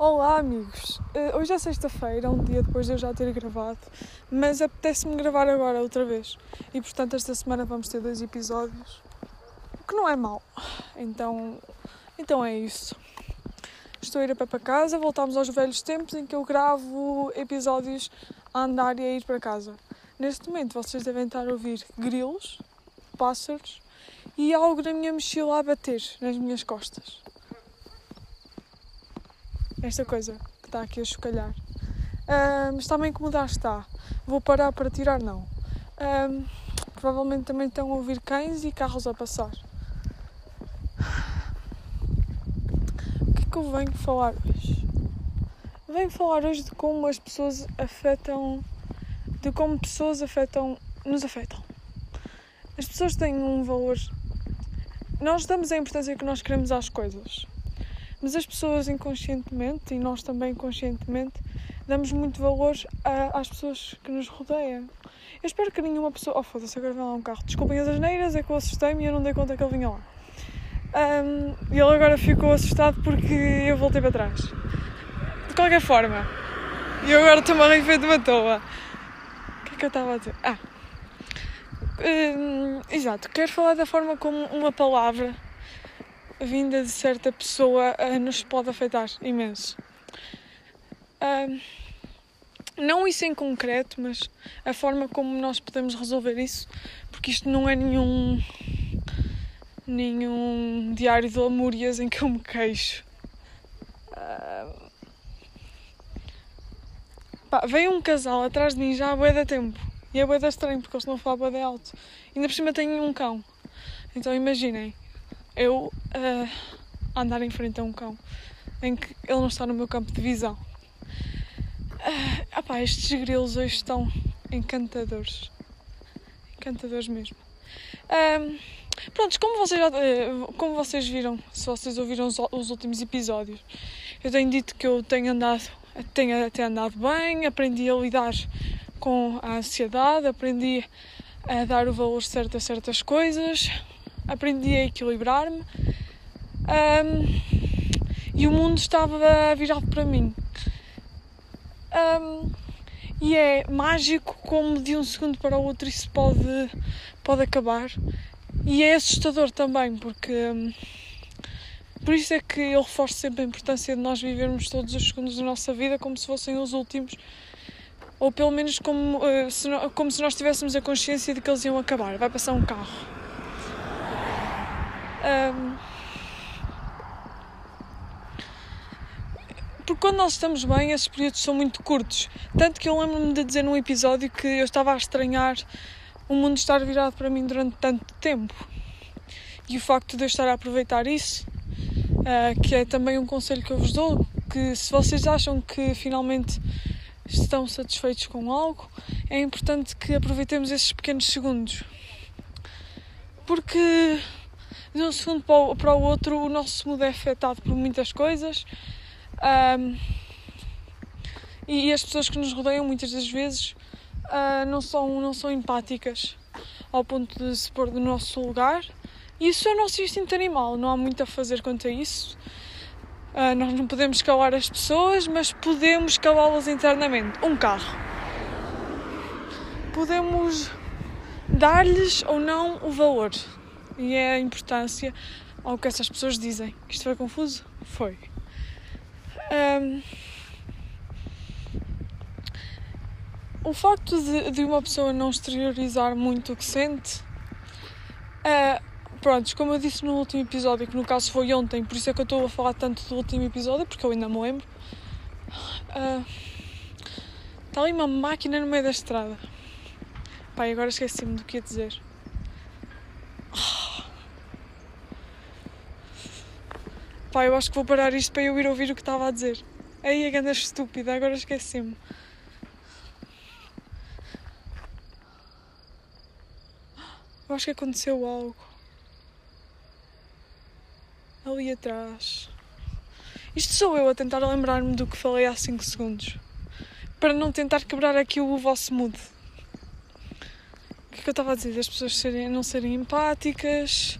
Olá, amigos! Uh, hoje é sexta-feira, um dia depois de eu já ter gravado, mas apetece-me gravar agora outra vez. E portanto, esta semana vamos ter dois episódios, o que não é mau. Então, então é isso. Estou a ir a pé para casa, voltamos aos velhos tempos em que eu gravo episódios a andar e a ir para casa. Neste momento, vocês devem estar a ouvir grilos, pássaros e algo na minha mochila a bater nas minhas costas esta coisa que está aqui a chocalhar. Um, está-me a incomodar, está. Vou parar para tirar, não. Provavelmente também estão a ouvir cães e carros a passar. O que é que eu venho falar hoje? Venho falar hoje de como as pessoas afetam. de como pessoas afetam. nos afetam. As pessoas têm um valor. Nós damos a importância que nós queremos às coisas. Mas as pessoas inconscientemente, e nós também conscientemente, damos muito valor a, às pessoas que nos rodeiam. Eu espero que nenhuma pessoa. Oh, foda-se, agora vem lá um carro. Desculpem as asneiras, é que eu assustei-me e eu não dei conta que ele vinha lá. Um, e ele agora ficou assustado porque eu voltei para trás. De qualquer forma, e eu agora estou-me a rir de uma toa. O que é que eu estava a dizer? Ah! Um, exato, quero falar da forma como uma palavra vinda de certa pessoa uh, nos pode afetar imenso. Uh, não isso em concreto, mas a forma como nós podemos resolver isso, porque isto não é nenhum nenhum diário de lamúrias em que eu me queixo. Uh, pá, veio um casal atrás de mim já há bué da tempo. E é bué da estranho porque eles não falam bué de alto. Ainda por cima tenho um cão. Então imaginem, eu uh, andar em frente a um cão em que ele não está no meu campo de visão. Uh, estes grilos hoje estão encantadores. Encantadores mesmo. Um, prontos, como vocês, já, como vocês viram, se vocês ouviram os, os, últimos episódios, eu tenho dito que eu tenho andado, tenho até andado bem, aprendi a lidar com a ansiedade, aprendi a dar o valor certo a certas coisas, aprendi a equilibrar-me um, e o mundo estava virado para mim. Um, e é mágico como de um segundo para o outro isso pode, pode acabar. E é assustador também, porque um, por isso é que eu reforço sempre a importância de nós vivermos todos os segundos da nossa vida como se fossem os últimos, ou pelo menos como, uh, se, como se nós tivéssemos a consciência de que eles iam acabar. Vai passar um carro um, porque quando nós estamos bem, esses períodos são muito curtos. Tanto que eu lembro-me de dizer num episódio que eu estava a estranhar o mundo estar virado para mim durante tanto tempo. E o facto de eu estar a aproveitar isso, uh, que é também um conselho que eu vos dou, que se vocês acham que finalmente estão satisfeitos com algo, é importante que aproveitemos esses pequenos segundos. Porque de um segundo para o outro o nosso mood é afetado por muitas coisas um, e as pessoas que nos rodeiam muitas das vezes uh, não, são, não são empáticas ao ponto de se pôr no nosso lugar. E isso é o nosso instinto animal, não há muito a fazer quanto a isso. Uh, nós não podemos calar as pessoas, mas podemos calá-las internamente. Um carro. Podemos dar-lhes ou não o valor e é a importância ao que essas pessoas dizem. Isto foi confuso? Foi. Um, o facto de, de, uma pessoa não exteriorizar muito o que sente. Uh, pronto, como eu disse no último episódio, que no caso foi ontem, por isso é que eu estou a falar tanto do último episódio, porque eu ainda me lembro. Uh, está ali uma máquina no meio da estrada. Pai, agora esqueci-me do que ia dizer. Pá, eu acho que vou parar isto para eu ir ouvir o que estava a dizer. Aí a grande estúpida, agora esqueci-me. Eu acho que aconteceu algo. Ali atrás. Isto sou eu a tentar lembrar-me do que falei há 5 segundos. Para não tentar quebrar aqui o vosso mood. O que é que eu estava a dizer? As pessoas serem, não serem empáticas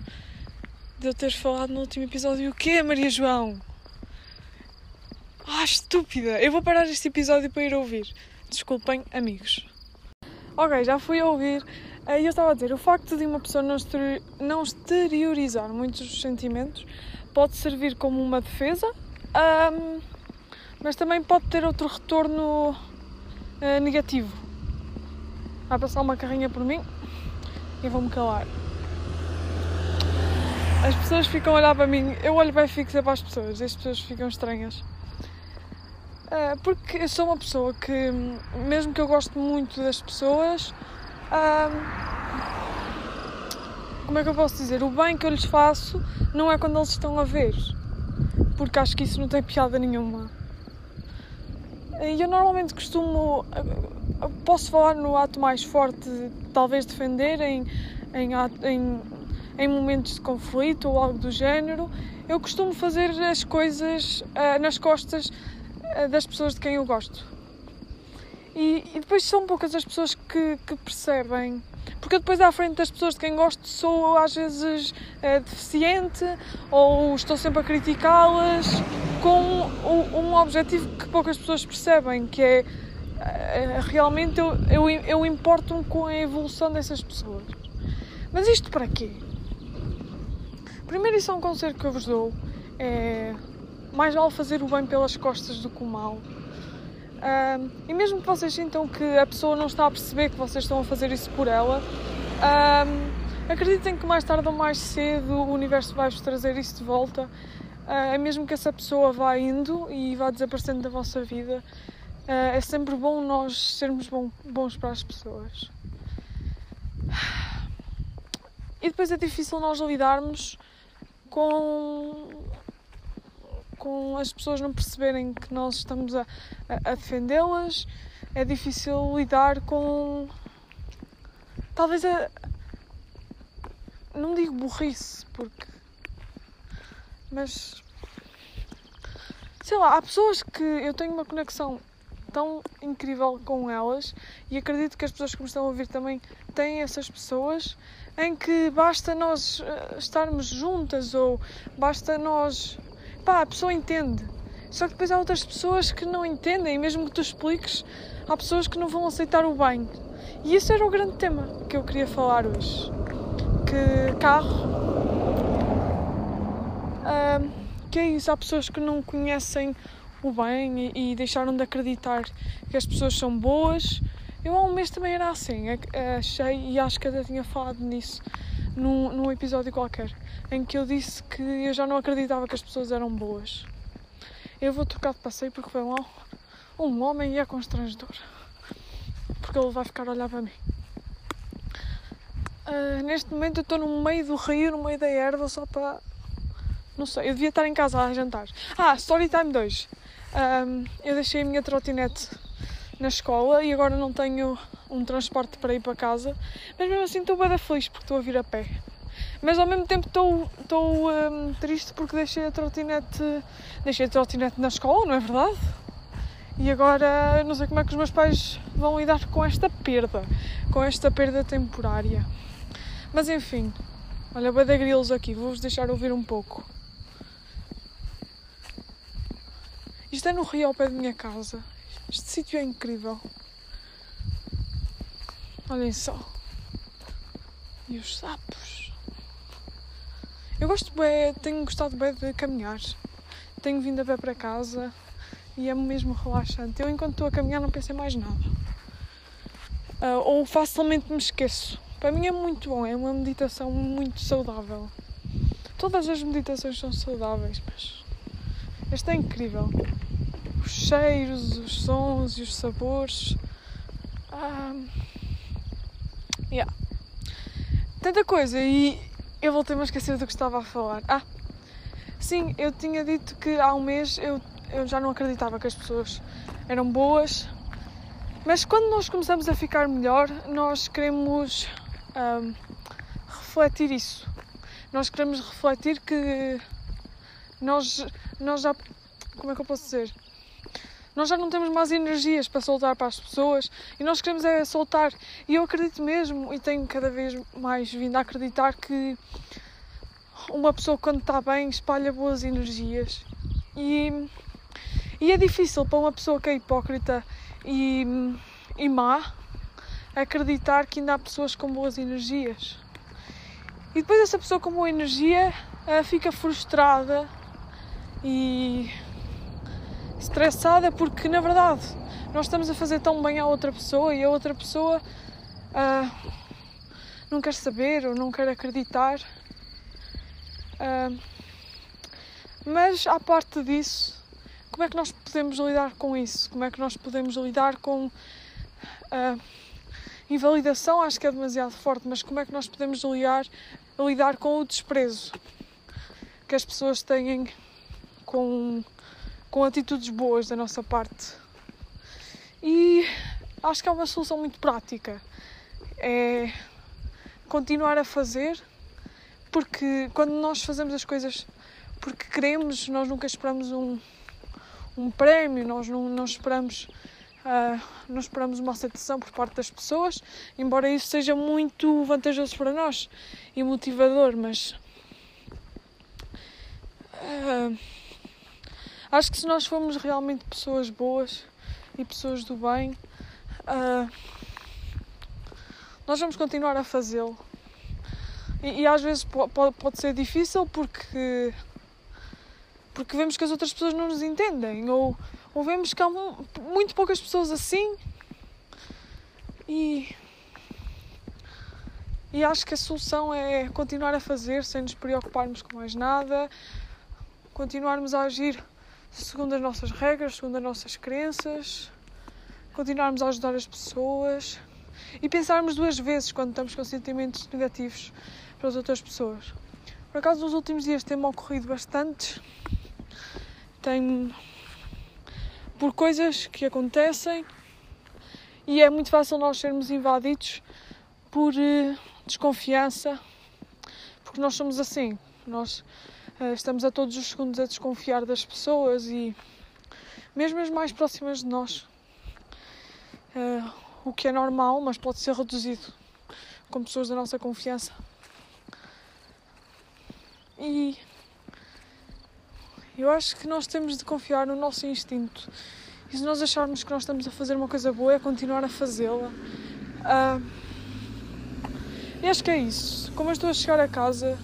de eu ter falado no último episódio o quê, Maria João? Ah, estúpida! Eu vou parar este episódio para ir ouvir. Desculpem, amigos. Ok, já fui a ouvir. E eu estava a dizer, o facto de uma pessoa não, exterior, não exteriorizar muitos sentimentos pode servir como uma defesa, um, mas também pode ter outro retorno uh, negativo. Vai passar uma carrinha por mim e vou-me calar. As pessoas ficam a olhar para mim, eu olho bem fixo para as pessoas, as pessoas ficam estranhas. Uh, porque eu sou uma pessoa que, mesmo que eu goste muito das pessoas, uh, como é que eu posso dizer? O bem que eu lhes faço não é quando eles estão a ver, porque acho que isso não tem piada nenhuma. E eu normalmente costumo. Posso falar no ato mais forte, talvez defender em, em, em em momentos de conflito ou algo do género, eu costumo fazer as coisas uh, nas costas uh, das pessoas de quem eu gosto. E, e, depois são poucas as pessoas que, que, percebem. Porque eu depois à frente das pessoas de quem gosto sou às vezes uh, deficiente ou estou sempre a criticá-las com um, um objetivo que poucas pessoas percebem, que é realmente eu, eu, eu importo-me com a evolução dessas pessoas. Mas isto para quê? Primeiro, isso é um conselho que eu vos dou: é mais vale fazer o bem pelas costas do que o mal. E mesmo que vocês sintam que a pessoa não está a perceber que vocês estão a fazer isso por ela, um, acreditem que mais tarde ou mais cedo o universo vai-vos trazer isso de volta. Uh, é mesmo que essa pessoa vá indo e vá desaparecendo da vossa vida, uh, é sempre bom nós sermos bom, bons para as pessoas. E depois é difícil nós lidarmos com, com as pessoas não perceberem que nós estamos a, a, defendê-las. É difícil lidar com. Talvez a. Não digo burrice, porque. Mas. Sei lá, há pessoas que eu tenho uma conexão tão incrível com elas e acredito que as pessoas que me estão a ouvir também têm essas pessoas em que basta nós eh, estarmos juntas ou basta nós. pá, a pessoa entende. Só que depois há outras pessoas que não entendem, e mesmo que tu expliques, há pessoas que não vão aceitar o bem. E esse era o grande tema que eu queria falar hoje. Que carro. Uh, que é isso, há pessoas que não conhecem o bem e, e deixaram de acreditar que as pessoas são boas eu há um mês também era assim, achei e acho que até tinha falado nisso num, num episódio qualquer, em que eu disse que eu já não acreditava que as pessoas eram boas. Eu vou trocar de passeio porque foi lá um homem e é constrangedor. Porque ele vai ficar a olhar para mim. Uh, neste momento eu estou no meio do rio, no meio da erva, só para. Não sei, eu devia estar em casa a jantar. Ah, Storytime 2. Um, eu deixei a minha trotinete na escola e agora não tenho um transporte para ir para casa, mas mesmo assim estou bem feliz porque estou a vir a pé. Mas ao mesmo tempo estou, estou um, triste porque deixei a trotinete, deixei a trotinete na escola, não é verdade? E agora não sei como é que os meus pais vão lidar com esta perda, com esta perda temporária. Mas enfim, olha, bada grilos aqui, vou-vos deixar ouvir um pouco. Isto é no rio ao pé da minha casa este sítio é incrível. Olhem só. E os sapos. Eu gosto bem, tenho gostado bem de caminhar. Tenho vindo a pé para casa e é mesmo relaxante. Eu enquanto estou a caminhar não penso em mais nada. Uh, ou facilmente me esqueço. Para mim é muito bom, é uma meditação muito saudável. Todas as meditações são saudáveis, mas esta é incrível cheiros, os sons e os sabores. Um, yeah. Tanta coisa e eu voltei-me a esquecer do que estava a falar. Ah, sim, eu tinha dito que há um mês eu, eu já não acreditava que as pessoas eram boas, mas quando nós começamos a ficar melhor, nós queremos um, refletir isso. Nós queremos refletir que nós, nós já. Como é que eu posso dizer? Nós já não temos mais energias para soltar para as pessoas e nós queremos é soltar. E eu acredito mesmo e tenho cada vez mais vindo a acreditar que uma pessoa quando está bem espalha boas energias. E, E é difícil para uma pessoa que é hipócrita e, e má acreditar que ainda há pessoas com boas energias. E depois essa pessoa com boa energia uh, fica frustrada e estressada porque na verdade nós estamos a fazer tão bem à outra pessoa e a outra pessoa uh, não quer saber ou não quer acreditar. Uh, mas à parte disso, como é que nós podemos lidar com isso? Como é que nós podemos lidar com a invalidação? Acho que é demasiado forte, mas como é que nós podemos lidar, lidar com o desprezo que as pessoas têm com, com atitudes boas da nossa parte? E acho que há uma solução muito prática. É continuar a fazer, porque quando nós fazemos as coisas porque queremos, nós nunca esperamos um, um prémio, nós não, não esperamos. Uh, esperamos uma aceitação por parte das pessoas, embora isso seja muito vantajoso para nós e motivador, mas uh, acho que se nós formos realmente pessoas boas e pessoas do bem, uh, nós vamos continuar a fazê-lo. E, e, às vezes pode, pode ser difícil porque porque vemos que as outras pessoas não nos entendem, ou, ou vemos que há muito poucas pessoas assim. E, e acho que a solução é continuar a fazer sem nos preocuparmos com mais nada, continuarmos a agir segundo as nossas regras, segundo as nossas crenças, continuarmos a ajudar as pessoas e pensarmos duas vezes quando estamos com sentimentos negativos para as outras pessoas. Por acaso, nos últimos dias tem-me ocorrido bastante tem por coisas que acontecem e é muito fácil nós sermos invadidos por uh, desconfiança, porque nós somos assim, nós estamos a todos os segundos a desconfiar das pessoas e mesmo as mais próximas de nós, uh, o que é normal, mas pode ser reduzido com pessoas da nossa confiança. E eu acho que nós temos de confiar no nosso instinto. E se nós acharmos que nós estamos a fazer uma coisa boa, é continuar a fazê-la. Uh, e acho que é isso. Como eu estou a chegar a casa,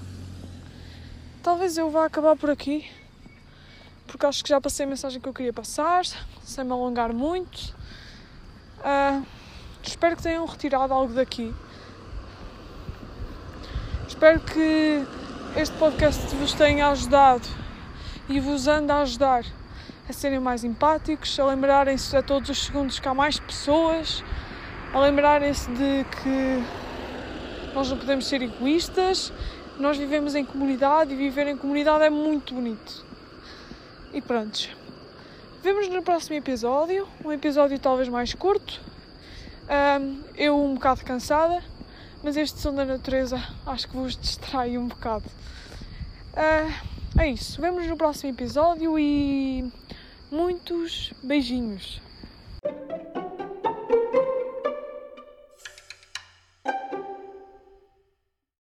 talvez eu vá acabar por aqui. Porque acho que já passei a mensagem que eu queria passar, sem me alongar muito. Uh, espero que tenham retirado algo daqui. Espero que este podcast vos tenha ajudado e vos anda a ajudar a serem mais empáticos, a lembrarem-se a todos os segundos que há mais pessoas, a lembrarem-se de que nós não podemos ser egoístas, nós vivemos em comunidade e viver em comunidade é muito bonito. E pronto. Vemos no próximo episódio, um episódio talvez mais curto. Um, eu um bocado cansada, mas este som da natureza acho que vos distrai um bocado. Uh, é isso. Vemos no próximo episódio e muitos beijinhos.